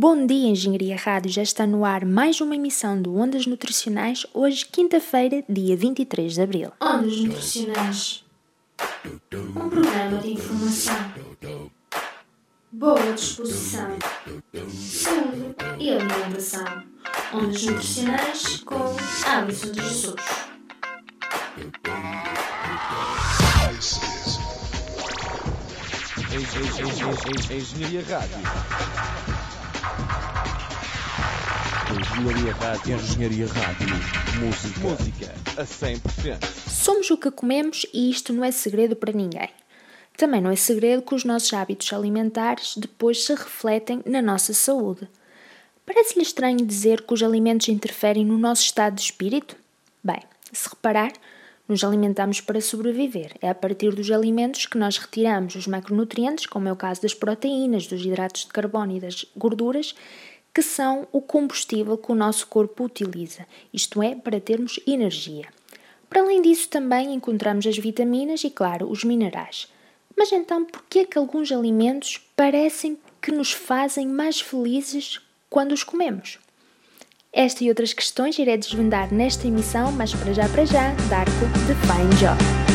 Bom dia, Engenharia Rádio. Já está no ar mais uma emissão do Ondas Nutricionais, hoje, quinta-feira, dia 23 de abril. Ondas Nutricionais um programa de informação, boa disposição, saúde e alimentação. Ondas Nutricionais com Alisson de Jesus. Engenharia Rádio. Engenharia Rádio. Engenharia Rádio. Música. Música a 100%. Somos o que comemos e isto não é segredo para ninguém. Também não é segredo que os nossos hábitos alimentares depois se refletem na nossa saúde. Parece-lhe estranho dizer que os alimentos interferem no nosso estado de espírito? Bem, se reparar, nos alimentamos para sobreviver. É a partir dos alimentos que nós retiramos os macronutrientes, como é o caso das proteínas, dos hidratos de carbono e das gorduras, que são o combustível que o nosso corpo utiliza, isto é, para termos energia. Para além disso, também encontramos as vitaminas e, claro, os minerais. Mas então, por que é que alguns alimentos parecem que nos fazem mais felizes quando os comemos? Esta e outras questões irei desvendar nesta emissão, mas para já, para já, Darko Define Job.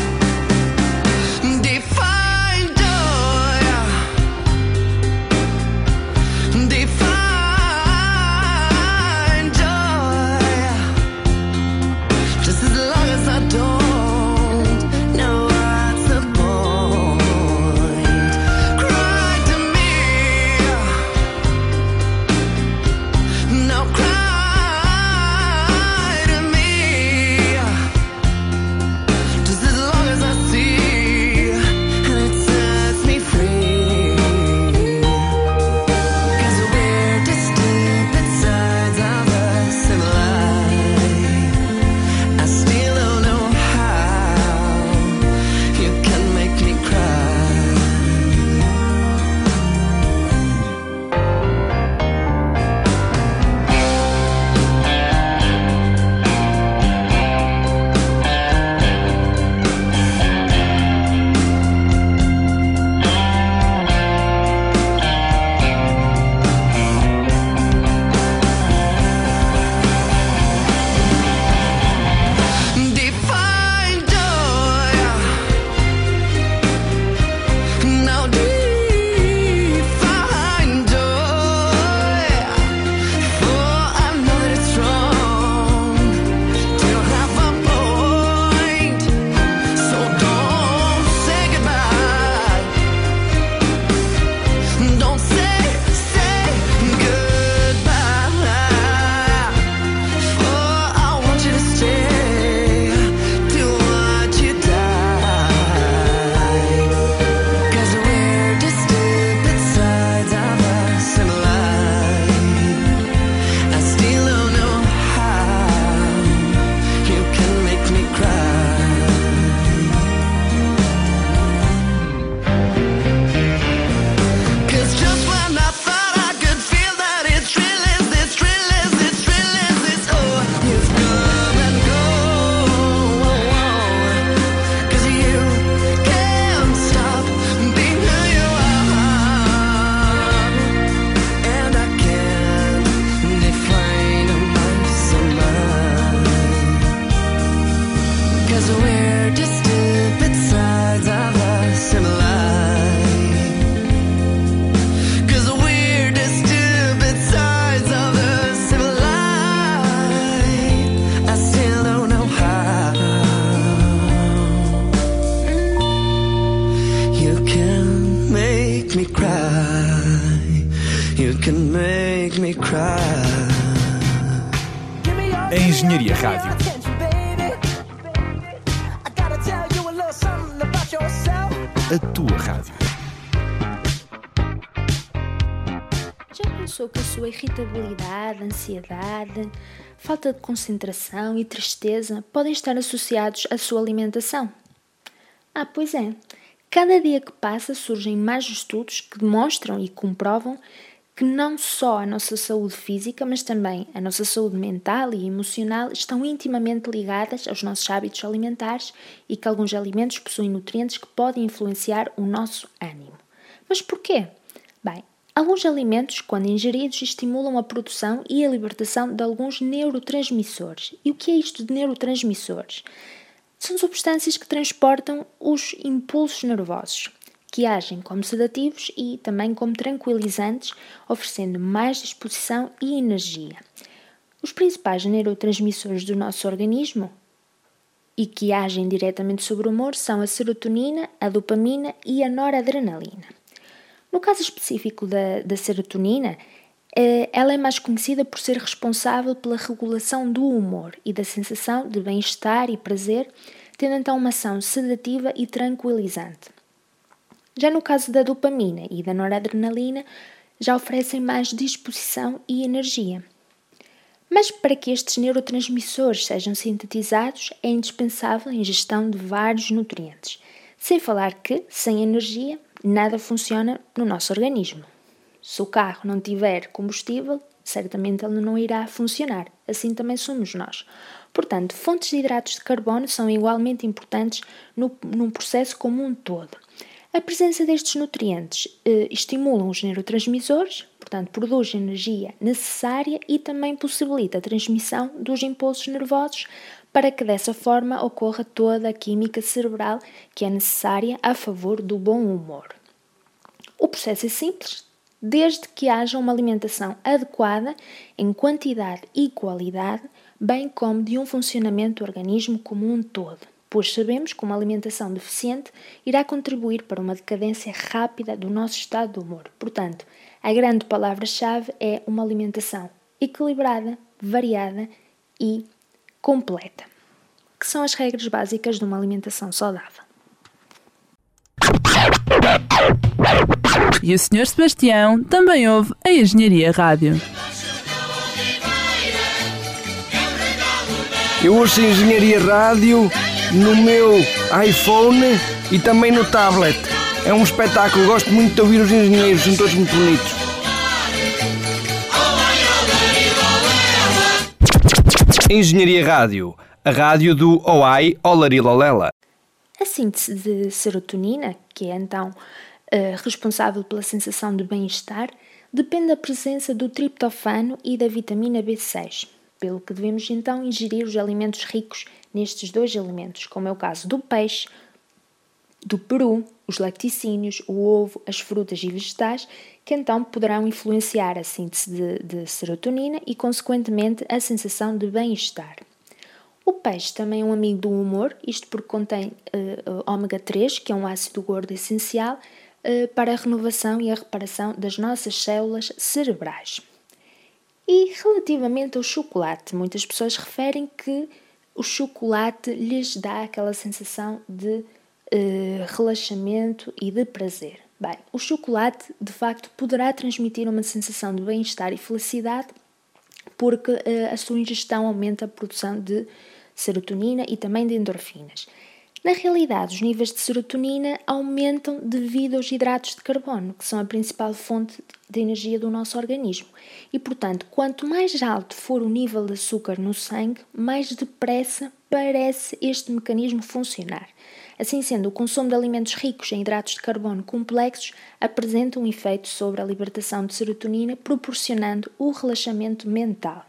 Engenharia Rádio. A tua rádio. Já pensou que a sua irritabilidade, ansiedade, falta de concentração e tristeza podem estar associados à sua alimentação? Ah, pois é. Cada dia que passa surgem mais estudos que demonstram e comprovam que não só a nossa saúde física, mas também a nossa saúde mental e emocional estão intimamente ligadas aos nossos hábitos alimentares e que alguns alimentos possuem nutrientes que podem influenciar o nosso ânimo. Mas porquê? Bem, Alguns alimentos, quando ingeridos, estimulam a produção e a libertação de alguns neurotransmissores. E o que é isto de neurotransmissores? São substâncias que transportam os impulsos nervosos, que agem como sedativos e também como tranquilizantes, oferecendo mais disposição e energia. Os principais neurotransmissores do nosso organismo e que agem diretamente sobre o humor são a serotonina, a dopamina e a noradrenalina. No caso específico da, da serotonina, eh, ela é mais conhecida por ser responsável pela regulação do humor e da sensação de bem-estar e prazer, tendo então uma ação sedativa e tranquilizante. Já no caso da dopamina e da noradrenalina, já oferecem mais disposição e energia. Mas para que estes neurotransmissores sejam sintetizados, é indispensável a ingestão de vários nutrientes. Sem falar que, sem energia, nada funciona no nosso organismo. Se o carro não tiver combustível, certamente ele não irá funcionar. Assim também somos nós. Portanto, fontes de hidratos de carbono são igualmente importantes no, num processo como um todo. A presença destes nutrientes eh, estimula os neurotransmissores, portanto, produz energia necessária e também possibilita a transmissão dos impulsos nervosos para que dessa forma ocorra toda a química cerebral que é necessária a favor do bom humor. O processo é simples, desde que haja uma alimentação adequada em quantidade e qualidade, bem como de um funcionamento do organismo como um todo pois sabemos que uma alimentação deficiente irá contribuir para uma decadência rápida do nosso estado de humor. Portanto, a grande palavra-chave é uma alimentação equilibrada, variada e completa, que são as regras básicas de uma alimentação saudável. E o Sr. Sebastião também ouve a Engenharia Rádio. Eu ouço a Engenharia Rádio no meu iPhone e também no tablet. É um espetáculo, gosto muito de ouvir os engenheiros, são todos muito bonitos. Engenharia Rádio, a rádio do OAI Olarilolela. A síntese de serotonina, que é então uh, responsável pela sensação de bem-estar, depende da presença do triptofano e da vitamina B6, pelo que devemos então ingerir os alimentos ricos nestes dois elementos, como é o caso do peixe, do peru, os laticínios, o ovo, as frutas e vegetais, que então poderão influenciar a síntese de, de serotonina e, consequentemente, a sensação de bem-estar. O peixe também é um amigo do humor, isto porque contém uh, ômega 3, que é um ácido gordo essencial uh, para a renovação e a reparação das nossas células cerebrais. E relativamente ao chocolate, muitas pessoas referem que o chocolate lhes dá aquela sensação de uh, relaxamento e de prazer. Bem, o chocolate de facto poderá transmitir uma sensação de bem-estar e felicidade porque uh, a sua ingestão aumenta a produção de serotonina e também de endorfinas. Na realidade, os níveis de serotonina aumentam devido aos hidratos de carbono, que são a principal fonte de energia do nosso organismo. E, portanto, quanto mais alto for o nível de açúcar no sangue, mais depressa parece este mecanismo funcionar. Assim sendo, o consumo de alimentos ricos em hidratos de carbono complexos apresenta um efeito sobre a libertação de serotonina, proporcionando o relaxamento mental.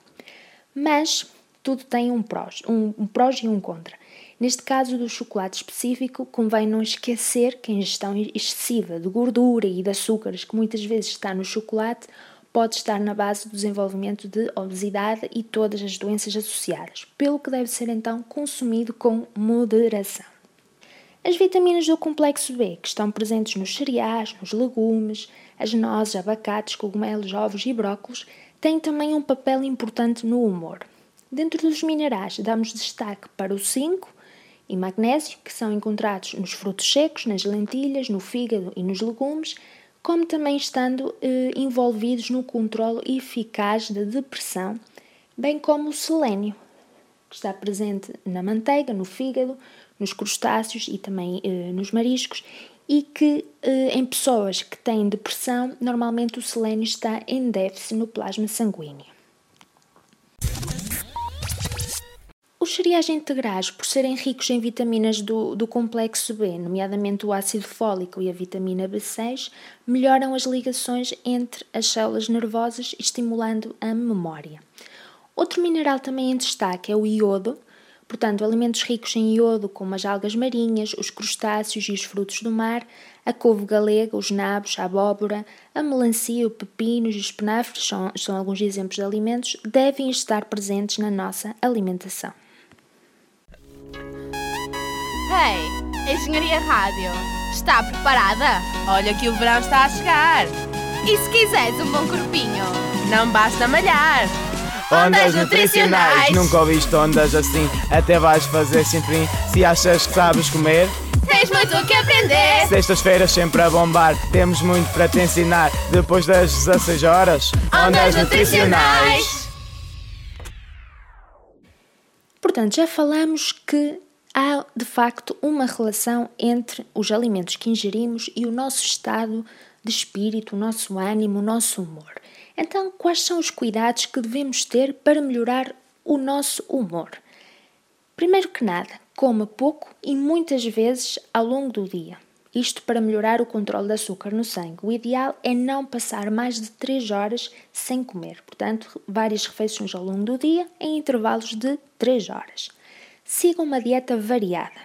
Mas tudo tem um prós, um, prós e um contra. Neste caso do chocolate específico, convém não esquecer que a ingestão excessiva de gordura e de açúcares que muitas vezes está no chocolate pode estar na base do desenvolvimento de obesidade e todas as doenças associadas, pelo que deve ser então consumido com moderação. As vitaminas do complexo B, que estão presentes nos cereais, nos legumes, as nozes, abacates, cogumelos, ovos e brócolos, têm também um papel importante no humor. Dentro dos minerais, damos destaque para o 5, e magnésio, que são encontrados nos frutos secos, nas lentilhas, no fígado e nos legumes, como também estando eh, envolvidos no controle eficaz da depressão, bem como o selênio, que está presente na manteiga, no fígado, nos crustáceos e também eh, nos mariscos, e que eh, em pessoas que têm depressão, normalmente o selênio está em déficit no plasma sanguíneo. Os cereais integrais, por serem ricos em vitaminas do, do complexo B, nomeadamente o ácido fólico e a vitamina B6, melhoram as ligações entre as células nervosas, estimulando a memória. Outro mineral também em destaque é o iodo, Portanto, alimentos ricos em iodo, como as algas marinhas, os crustáceos e os frutos do mar, a couve galega, os nabos, a abóbora, a melancia, o pepino e os espinafres são, são alguns exemplos de alimentos, devem estar presentes na nossa alimentação. Hey, Engenharia Rádio, está preparada? Olha que o verão está a chegar. E se quiseres um bom corpinho? Não basta malhar. Ondas nutricionais. Nunca ouviste ondas assim, até vais fazer sempre se achas que sabes comer. Tens muito o que aprender. Sextas-feiras sempre a bombar, temos muito para te ensinar. Depois das 16 horas, Ondas nutricionais. Portanto, já falamos que há de facto uma relação entre os alimentos que ingerimos e o nosso estado de espírito, o nosso ânimo, o nosso humor. Então, quais são os cuidados que devemos ter para melhorar o nosso humor? Primeiro que nada, coma pouco e muitas vezes ao longo do dia. Isto para melhorar o controle de açúcar no sangue. O ideal é não passar mais de 3 horas sem comer, portanto, várias refeições ao longo do dia em intervalos de 3 horas. Siga uma dieta variada.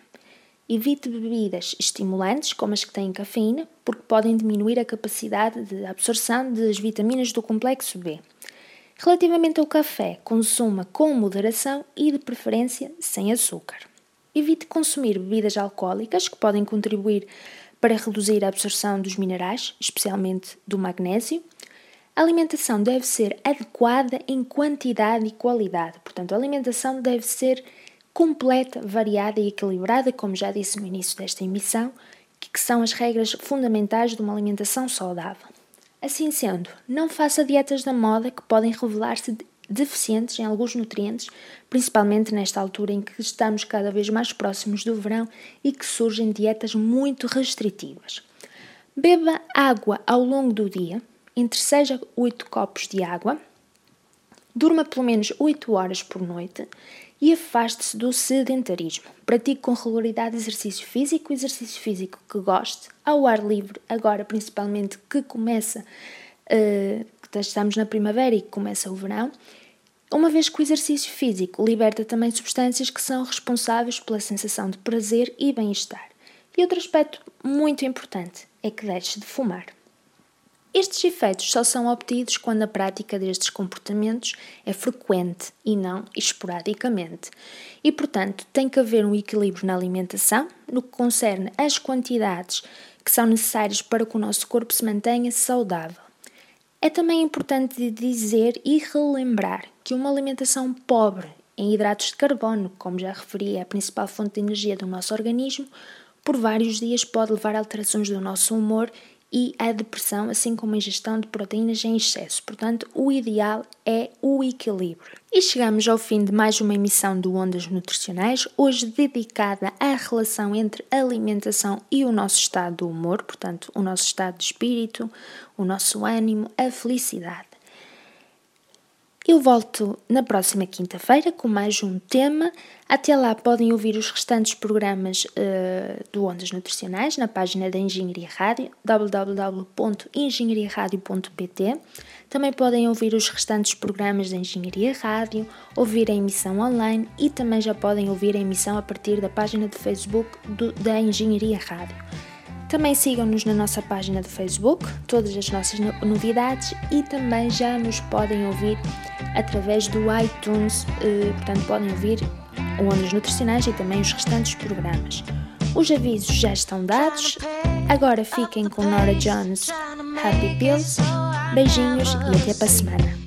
Evite bebidas estimulantes, como as que têm cafeína, porque podem diminuir a capacidade de absorção das vitaminas do complexo B. Relativamente ao café, consuma com moderação e, de preferência, sem açúcar. Evite consumir bebidas alcoólicas que podem contribuir para reduzir a absorção dos minerais, especialmente do magnésio. A alimentação deve ser adequada em quantidade e qualidade, portanto, a alimentação deve ser completa, variada e equilibrada, como já disse no início desta emissão, que são as regras fundamentais de uma alimentação saudável. Assim sendo, não faça dietas da moda que podem revelar-se deficientes em alguns nutrientes, principalmente nesta altura em que estamos cada vez mais próximos do verão e que surgem dietas muito restritivas. Beba água ao longo do dia, entre 6 a 8 copos de água. Durma pelo menos 8 horas por noite e afaste-se do sedentarismo. Pratique com regularidade exercício físico, exercício físico que goste, ao ar livre, agora principalmente que começa, uh, estamos na primavera e que começa o verão, uma vez que o exercício físico liberta também substâncias que são responsáveis pela sensação de prazer e bem-estar. E outro aspecto muito importante é que deixe de fumar. Estes efeitos só são obtidos quando a prática destes comportamentos é frequente e não esporadicamente. E, portanto, tem que haver um equilíbrio na alimentação no que concerne às quantidades que são necessárias para que o nosso corpo se mantenha saudável. É também importante dizer e relembrar que uma alimentação pobre em hidratos de carbono, como já referi, é a principal fonte de energia do nosso organismo, por vários dias pode levar a alterações do nosso humor e a depressão, assim como a ingestão de proteínas em excesso. Portanto, o ideal é o equilíbrio. E chegamos ao fim de mais uma emissão do Ondas Nutricionais, hoje dedicada à relação entre alimentação e o nosso estado de humor, portanto, o nosso estado de espírito, o nosso ânimo, a felicidade. Eu volto na próxima quinta-feira com mais um tema. Até lá podem ouvir os restantes programas uh, do Ondas Nutricionais na página da Engenharia Rádio, www.engenhariaradio.pt. Também podem ouvir os restantes programas da Engenharia Rádio, ouvir a emissão online e também já podem ouvir a emissão a partir da página de Facebook do, da Engenharia Rádio. Também sigam-nos na nossa página do Facebook, todas as nossas novidades e também já nos podem ouvir através do iTunes, eh, portanto podem ouvir Ondas Nutricionais e também os restantes programas. Os avisos já estão dados, agora fiquem com Nora Jones Happy Pills, beijinhos e até para a semana.